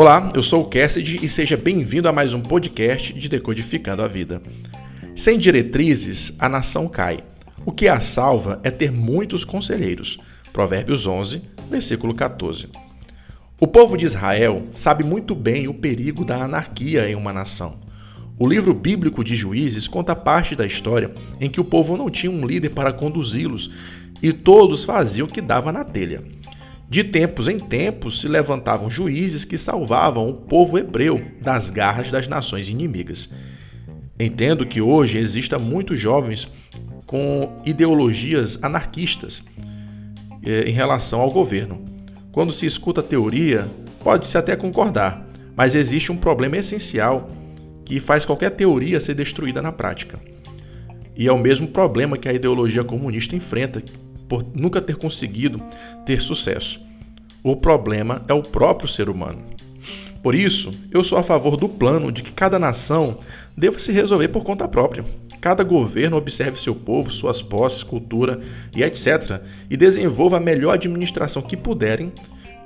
Olá, eu sou o Cassidy e seja bem-vindo a mais um podcast de Decodificando a Vida. Sem diretrizes, a nação cai. O que a salva é ter muitos conselheiros. Provérbios 11, versículo 14. O povo de Israel sabe muito bem o perigo da anarquia em uma nação. O livro bíblico de Juízes conta parte da história em que o povo não tinha um líder para conduzi-los e todos faziam o que dava na telha. De tempos em tempos se levantavam juízes que salvavam o povo hebreu das garras das nações inimigas. Entendo que hoje exista muitos jovens com ideologias anarquistas eh, em relação ao governo. Quando se escuta a teoria, pode-se até concordar, mas existe um problema essencial que faz qualquer teoria ser destruída na prática. E é o mesmo problema que a ideologia comunista enfrenta, por nunca ter conseguido ter sucesso. O problema é o próprio ser humano. Por isso, eu sou a favor do plano de que cada nação deva se resolver por conta própria. Cada governo observe seu povo, suas posses, cultura e etc. e desenvolva a melhor administração que puderem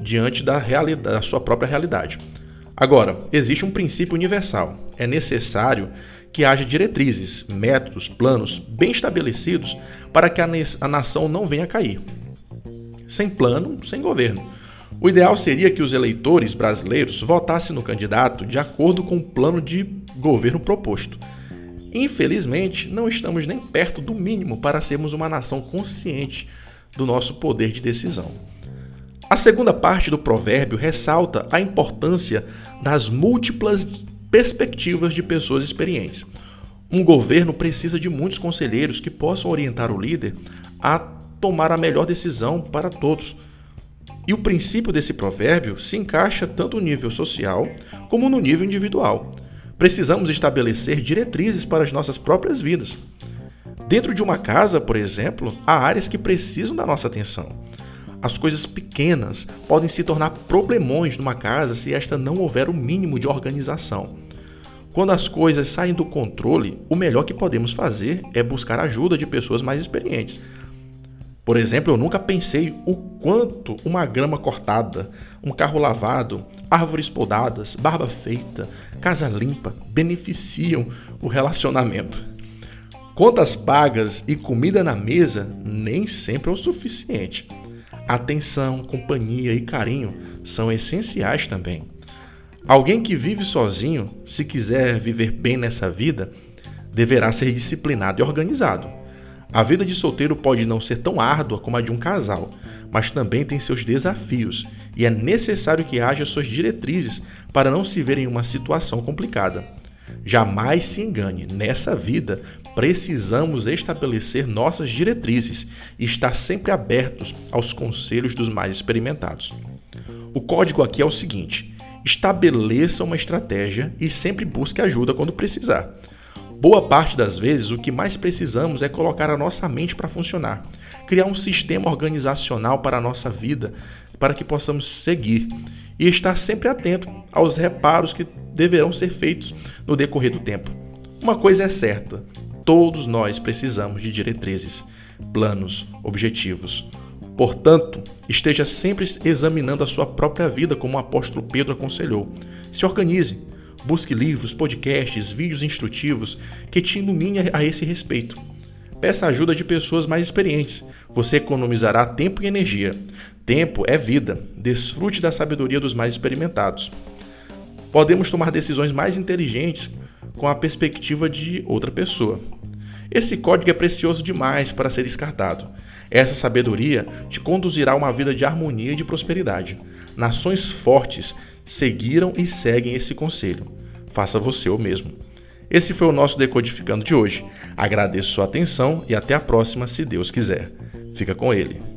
diante da, da sua própria realidade. Agora, existe um princípio universal. É necessário que haja diretrizes, métodos, planos bem estabelecidos para que a, nação não venha a cair. Sem plano, sem governo. O ideal seria que os eleitores brasileiros votassem no candidato de acordo com o plano de governo proposto. Infelizmente, não estamos nem perto do mínimo para sermos uma nação consciente do nosso poder de decisão. A segunda parte do provérbio ressalta a importância das múltiplas perspectivas de pessoas experientes. Um governo precisa de muitos conselheiros que possam orientar o líder a tomar a melhor decisão para todos. E o princípio desse provérbio se encaixa tanto no nível social como no nível individual. Precisamos estabelecer diretrizes para as nossas próprias vidas. Dentro de uma casa, por exemplo, há áreas que precisam da nossa atenção. As coisas pequenas podem se tornar problemões numa casa se esta não houver o mínimo de organização. Quando as coisas saem do controle, o melhor que podemos fazer é buscar ajuda de pessoas mais experientes. Por exemplo, eu nunca pensei o quanto uma grama cortada, um carro lavado, árvores podadas, barba feita, casa limpa beneficiam o relacionamento. Contas pagas e comida na mesa nem sempre é o suficiente. Atenção, companhia e carinho são essenciais também. Alguém que vive sozinho, se quiser viver bem nessa vida, deverá ser disciplinado e organizado. A vida de solteiro pode não ser tão árdua como a de um casal, mas também tem seus desafios e é necessário que haja suas diretrizes para não se ver em uma situação complicada. Jamais se engane, nessa vida precisamos estabelecer nossas diretrizes e estar sempre abertos aos conselhos dos mais experimentados. O código aqui é o seguinte: estabeleça uma estratégia e sempre busque ajuda quando precisar. Boa parte das vezes, o que mais precisamos é colocar a nossa mente para funcionar, criar um sistema organizacional para a nossa vida, para que possamos seguir e estar sempre atento aos reparos que deverão ser feitos no decorrer do tempo. Uma coisa é certa: todos nós precisamos de diretrizes, planos, objetivos. Portanto, esteja sempre examinando a sua própria vida, como o apóstolo Pedro aconselhou. Se organize, busque livros, podcasts, vídeos instrutivos que te iluminem a esse respeito. Peça ajuda de pessoas mais experientes. Você economizará tempo e energia. Tempo é vida. Desfrute da sabedoria dos mais experimentados. Podemos tomar decisões mais inteligentes com a perspectiva de outra pessoa. Esse código é precioso demais para ser descartado. Essa sabedoria te conduzirá a uma vida de harmonia e de prosperidade. Nações fortes seguiram e seguem esse conselho. Faça você o mesmo. Esse foi o nosso Decodificando de hoje. Agradeço sua atenção e até a próxima, se Deus quiser. Fica com ele.